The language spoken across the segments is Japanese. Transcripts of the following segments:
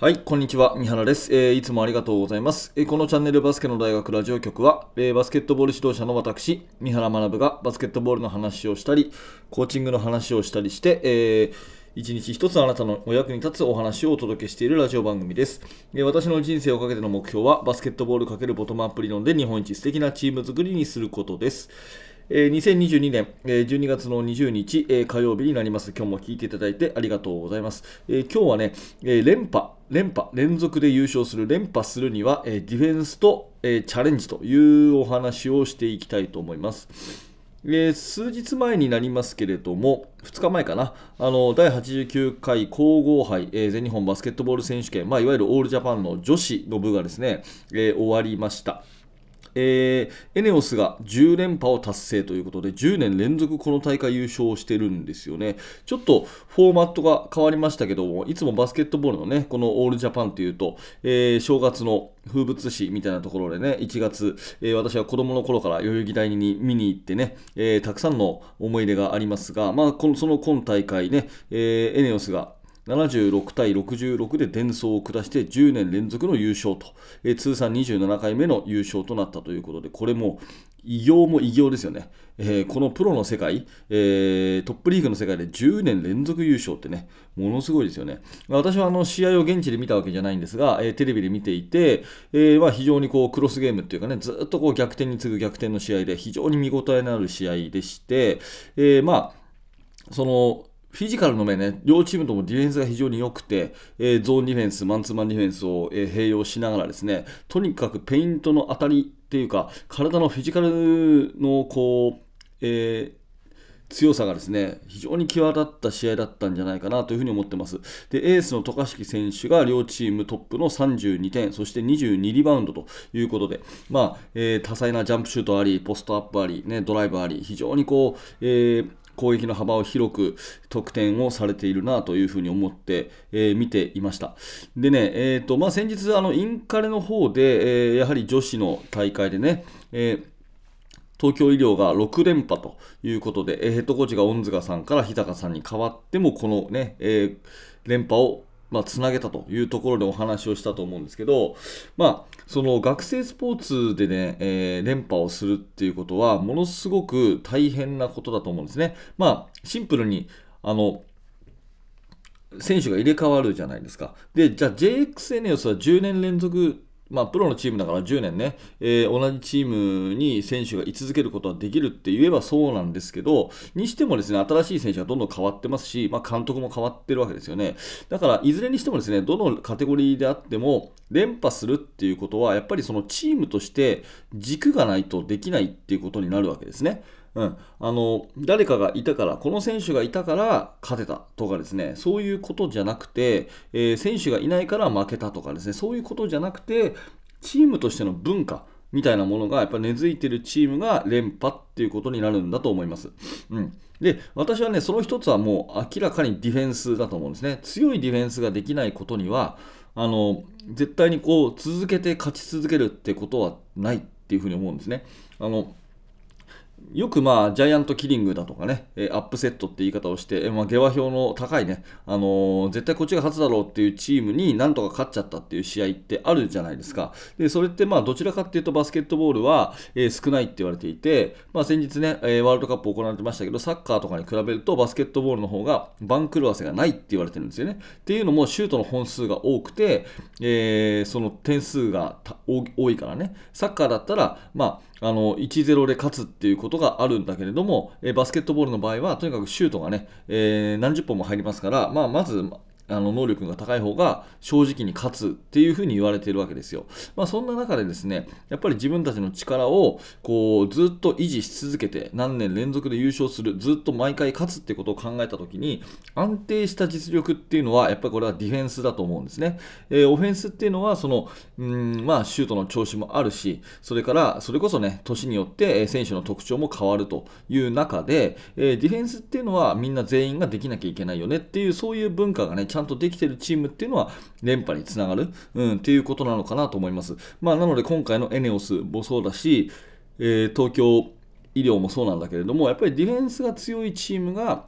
はい、こんにちは。三原です、えー、いつもありがとうございます、えー、このチャンネルバスケの大学ラジオ局は、えー、バスケットボール指導者の私、三原学がバスケットボールの話をしたり、コーチングの話をしたりして、えー、一日一つあなたのお役に立つお話をお届けしているラジオ番組です。え私の人生をかけての目標は、バスケットボール×ボトムアップ理論で日本一素敵なチーム作りにすることです。えー、2022年、えー、12月の20日、えー、火曜日になります。今日も聞いていただいてありがとうございます。え今日はね、え連覇、連覇、連続で優勝する、連覇するには、えディフェンスと、えチャレンジというお話をしていきたいと思います。えー、数日前になりますけれども、2日前かな、あの第89回皇后杯、えー、全日本バスケットボール選手権、まあ、いわゆるオールジャパンの女子の部がですね、えー、終わりました。えー、エネオスが10連覇を達成ということで、10年連続この大会優勝してるんですよね。ちょっとフォーマットが変わりましたけども、いつもバスケットボールのね、このオールジャパンというと、えー、正月の風物詩みたいなところでね、1月、えー、私は子供の頃から代々木第二に見に行ってね、え、たくさんの思い出がありますが、まあ、このその今大会ね、えー、エネオスが76対66で伝送を下して10年連続の優勝と、えー、通算27回目の優勝となったということで、これも偉業も偉業ですよね。えー、このプロの世界、えー、トップリーグの世界で10年連続優勝ってね、ものすごいですよね。私はあの試合を現地で見たわけじゃないんですが、えー、テレビで見ていて、えまあ、非常にこうクロスゲームっていうかね、ずっとこう逆転に次ぐ逆転の試合で非常に見応えのある試合でして、えまあ、そのフィジカルの面ね、両チームともディフェンスが非常に良くて、えー、ゾーンディフェンス、マンツーマンディフェンスを、えー、併用しながらですね、とにかくペイントの当たりっていうか、体のフィジカルのこう、えー強さがですね非常に際立った試合だったんじゃないかなというふうに思ってます。でエースの渡嘉敷選手が両チームトップの32点、そして22リバウンドということで、まあえー、多彩なジャンプシュートあり、ポストアップあり、ね、ドライブあり、非常にこう、えー攻撃の幅を広く得点をされているなというふうに思って、えー、見ていました。でね、えーとまあ、先日、あのインカレの方で、えー、やはり女子の大会でね、えー東京医療が6連覇ということで、ヘッドコーチが恩塚さんから日高さんに代わっても、このね、えー、連覇をまあ、つなげたというところでお話をしたと思うんですけど、まあ、その学生スポーツでね、えー、連覇をするっていうことは、ものすごく大変なことだと思うんですね。まあ、シンプルに、あの、選手が入れ替わるじゃないですか。で、じゃあ JXNS は10年連続まあ、プロのチームだから10年ね、えー、同じチームに選手が居続けることはできるって言えばそうなんですけど、にしてもですね、新しい選手がどんどん変わってますし、まあ、監督も変わってるわけですよね。だから、いずれにしてもですね、どのカテゴリーであっても、連覇するっていうことは、やっぱりそのチームとして軸がないとできないっていうことになるわけですね。うん、あの誰かがいたから、この選手がいたから勝てたとかですね、そういうことじゃなくて、えー、選手がいないから負けたとかですね、そういうことじゃなくて、チームとしての文化みたいなものがやっぱ根付いているチームが連覇っていうことになるんだと思います。うん、で、私はね、その一つはもう明らかにディフェンスだと思うんですね。強いディフェンスができないことには、あの絶対にこう続けて勝ち続けるってことはないっていうふうに思うんですね。あのよくまあジャイアントキリングだとかね、アップセットって言い方をして、まあ、下馬評の高いね、あのー、絶対こっちが勝つだろうっていうチームになんとか勝っちゃったっていう試合ってあるじゃないですか。で、それってまあどちらかっていうとバスケットボールは、え、少ないって言われていて、まあ、先日ね、え、ワールドカップ行われてましたけど、サッカーとかに比べるとバスケットボールの方が番狂わせがないって言われてるんですよね。っていうのもシュートの本数が多くて、えその点数が多いからね、サッカーだったら、まああの1-0で勝つっていうことがあるんだけれども、えバスケットボールの場合はとにかくシュートがね、えー、何十本も入りますから、まあ、まずあの能力が高い方が正直に勝つっていうふうに言われているわけですよ。まあ、そんな中でですね、やっぱり自分たちの力をこうずっと維持し続けて何年連続で優勝する、ずっと毎回勝つってことを考えたときに安定した実力っていうのはやっぱりこれはディフェンスだと思うんですね。えー、オフェンスっていうのはそのうんまあシュートの調子もあるし、それからそれこそね、年によって選手の特徴も変わるという中で、えー、ディフェンスっていうのはみんな全員ができなきゃいけないよねっていうそういう文化がね、ちゃんとできてるチームっていうのは連覇につながる、うん、っていうことなのかなと思います。まあ、なので今回のエネオスもそうだし、えー、東京医療もそうなんだけれども、やっぱりディフェンスが強いチームが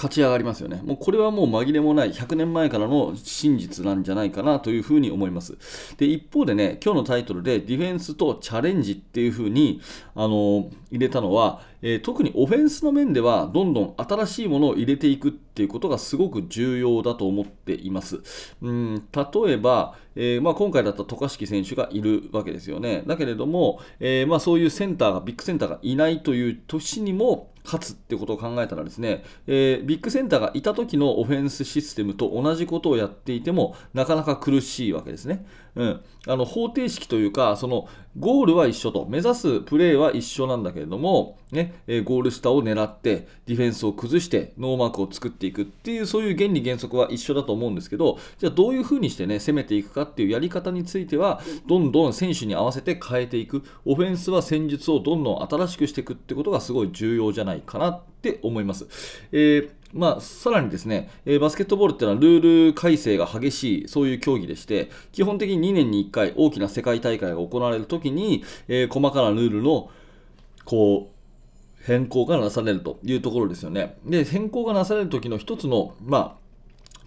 勝ち上がりますよね。もうこれはもう紛れもない100年前からの真実なんじゃないかなというふうに思います。で、一方でね、今日のタイトルでディフェンスとチャレンジっていうふうに、あの入れたのは、えー、特にオフェンスの面ではどんどん新しいものを入れていくっていうことがすごく重要だと思っています。うん例えば、えー、まあ、今回だった渡嘉敷選手がいるわけですよね。だけれども、えー、まあ、そういうセンターが、ビッグセンターがいないという年にも、勝つってことを考えたらですね、えー、ビッグセンターがいた時のオフェンスシステムと同じことをやっていてもなかなか苦しいわけですね。うん、あの方程式というかそのゴールは一緒と目指すプレーは一緒なんだけれども、ねえゴール下を狙ってディフェンスを崩してノーマークを作っていくっていうそういう原理原則は一緒だと思うんですけどじゃあどういうふうにしてね攻めていくかっていうやり方についてはどんどん選手に合わせて変えていくオフェンスは戦術をどんどん新しくしていくってことがすごい重要じゃないかなって思います。えーまあ、さらにですね、えー、バスケットボールっていうのはルール改正が激しい、そういう競技でして、基本的に2年に1回大きな世界大会が行われるときに、えー、細かなルールの、こう、変更がなされるというところですよね。で、変更がなされるときの一つの、まあ、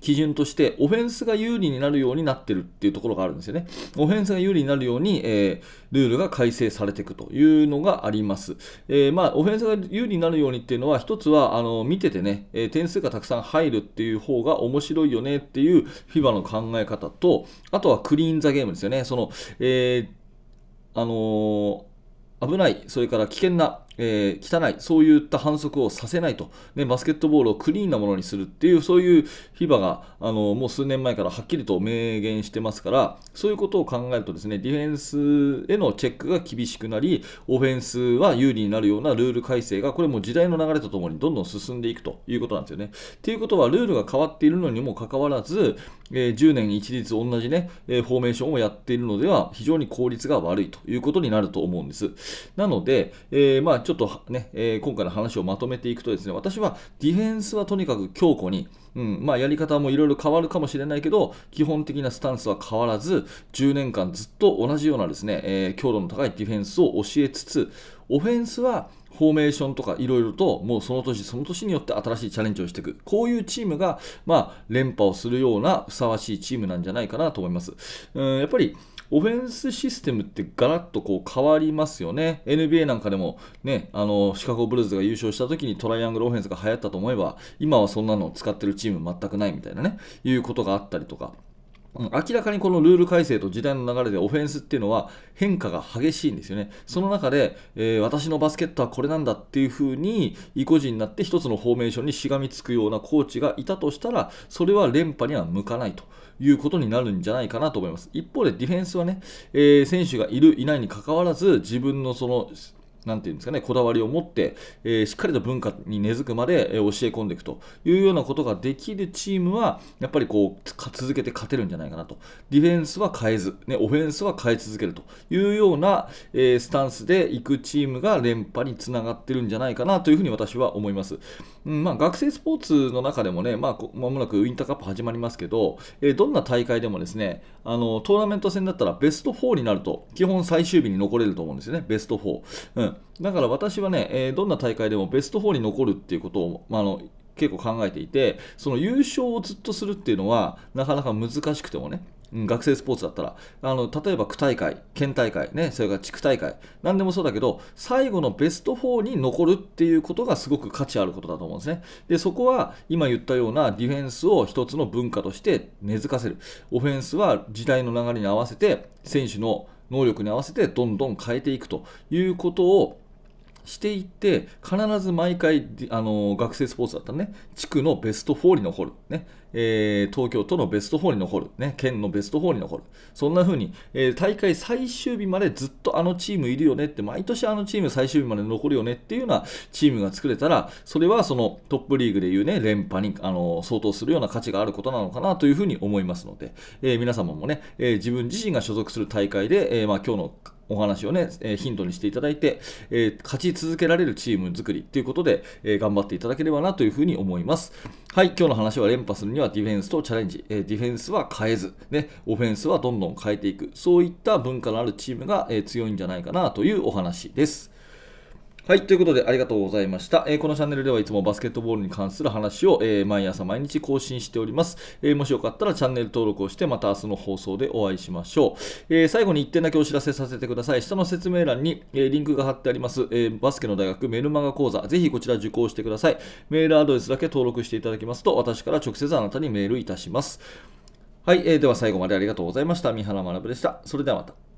基準として、オフェンスが有利になるようになってるっていうところがあるんですよね。オフェンスが有利になるように、えー、ルールが改正されていくというのがあります。えー、まあ、オフェンスが有利になるようにっていうのは、一つは、あの、見ててね、えー、点数がたくさん入るっていう方が面白いよねっていう FIBA の考え方と、あとはクリーンザゲームですよね。その、えー、あの危ない、それから危険なえー、汚い、そういった反則をさせないと、ね、バスケットボールをクリーンなものにするっていう、そういう FIBA があのもう数年前からはっきりと明言してますから、そういうことを考えるとですね、ディフェンスへのチェックが厳しくなり、オフェンスは有利になるようなルール改正が、これも時代の流れとともにどんどん進んでいくということなんですよね。ということは、ルールが変わっているのにもかかわらず、えー、10年一律同じね、えー、フォーメーションをやっているのでは、非常に効率が悪いということになると思うんです。なので、えー、まあちょっとね、えー、今回の話をまとめていくとですね、私はディフェンスはとにかく強固に、うんまあ、やり方もいろいろ変わるかもしれないけど、基本的なスタンスは変わらず、10年間ずっと同じようなですね、えー、強度の高いディフェンスを教えつつ、オフェンスはフォーメーションとかいろいろと、もうその年その年によって新しいチャレンジをしていく。こういうチームが、まあ、連覇をするようなふさわしいチームなんじゃないかなと思います。うんやっぱり、オフェンスシステムってガラッとこう変わりますよね。NBA なんかでもね、あの、シカゴブルーズが優勝した時にトライアングルオフェンスが流行ったと思えば、今はそんなのを使ってるチーム全くないみたいなね、いうことがあったりとか。明らかにこのルール改正と時代の流れでオフェンスっていうのは変化が激しいんですよね。その中で、えー、私のバスケットはこれなんだっていうふうに意固地になって一つのフォーメーションにしがみつくようなコーチがいたとしたら、それは連覇には向かないと。いうことになるんじゃないかなと思います。一方でディフェンスはね、えー、選手がいる、いないにかかわらず、自分のそのなんていうんですかね、こだわりを持って、えー、しっかりと文化に根付くまで、えー、教え込んでいくというようなことができるチームは、やっぱりこう、続けて勝てるんじゃないかなと。ディフェンスは変えず、ね、オフェンスは変え続けるというような、えー、スタンスでいくチームが連覇につながってるんじゃないかなというふうに私は思います。うんまあ、学生スポーツの中でもね、まあ、まもなくウィンターカップ始まりますけど、えー、どんな大会でもですね、あの、トーナメント戦だったらベスト4になると、基本最終日に残れると思うんですよね、ベスト4。うんだから私はね、えー、どんな大会でもベスト4に残るっていうことを、まあ、の結構考えていて、その優勝をずっとするっていうのは、なかなか難しくてもね、うん、学生スポーツだったら、あの例えば区大会、県大会、ね、それから地区大会、なんでもそうだけど、最後のベスト4に残るっていうことがすごく価値あることだと思うんですね。で、そこは今言ったようなディフェンスを一つの文化として根付かせる。オフェンスは時代の流れに合わせて、選手の能力に合わせてどんどん変えていくということをしていって必ず毎回あの学生スポーツだったらね地区のベスト4に残る、ね。えー、東京都のベスト4に残る、ね、県のベスト4に残るそんな風に、えー、大会最終日までずっとあのチームいるよねって毎年あのチーム最終日まで残るよねっていうようなチームが作れたらそれはそのトップリーグでいうね連覇にあの相当するような価値があることなのかなというふうに思いますので、えー、皆様もね、え、自分自身が所属する大会で、えーまあ、今日のお話をね、え、ヒントにしていただいて、え、勝ち続けられるチーム作りということで、え、頑張っていただければなというふうに思います。はい、今日の話は連覇するにははディフェンスとチャレンジ、えディフェンスは変えず、ね、オフェンスはどんどん変えていく、そういった文化のあるチームが、え強いんじゃないかなというお話です。はい、ということでありがとうございました。えーこのチャンネルではいつもバスケットボールに関する話を、えー毎朝毎日更新しております、えーもしよかったらチャンネル登録をして、また明日の放送でお会いしましょう。え最後に1点だけお知らせさせてください。下の説明欄に、えリンクが貼ってあります、えバスケの大学メルマガ講座、ぜひこちら受講してください。メールアドレスだけ登録していただきますと、私から直接あなたにメールいたします。はい、えーでは最後までありがとうございました。三原学でした。それではまた。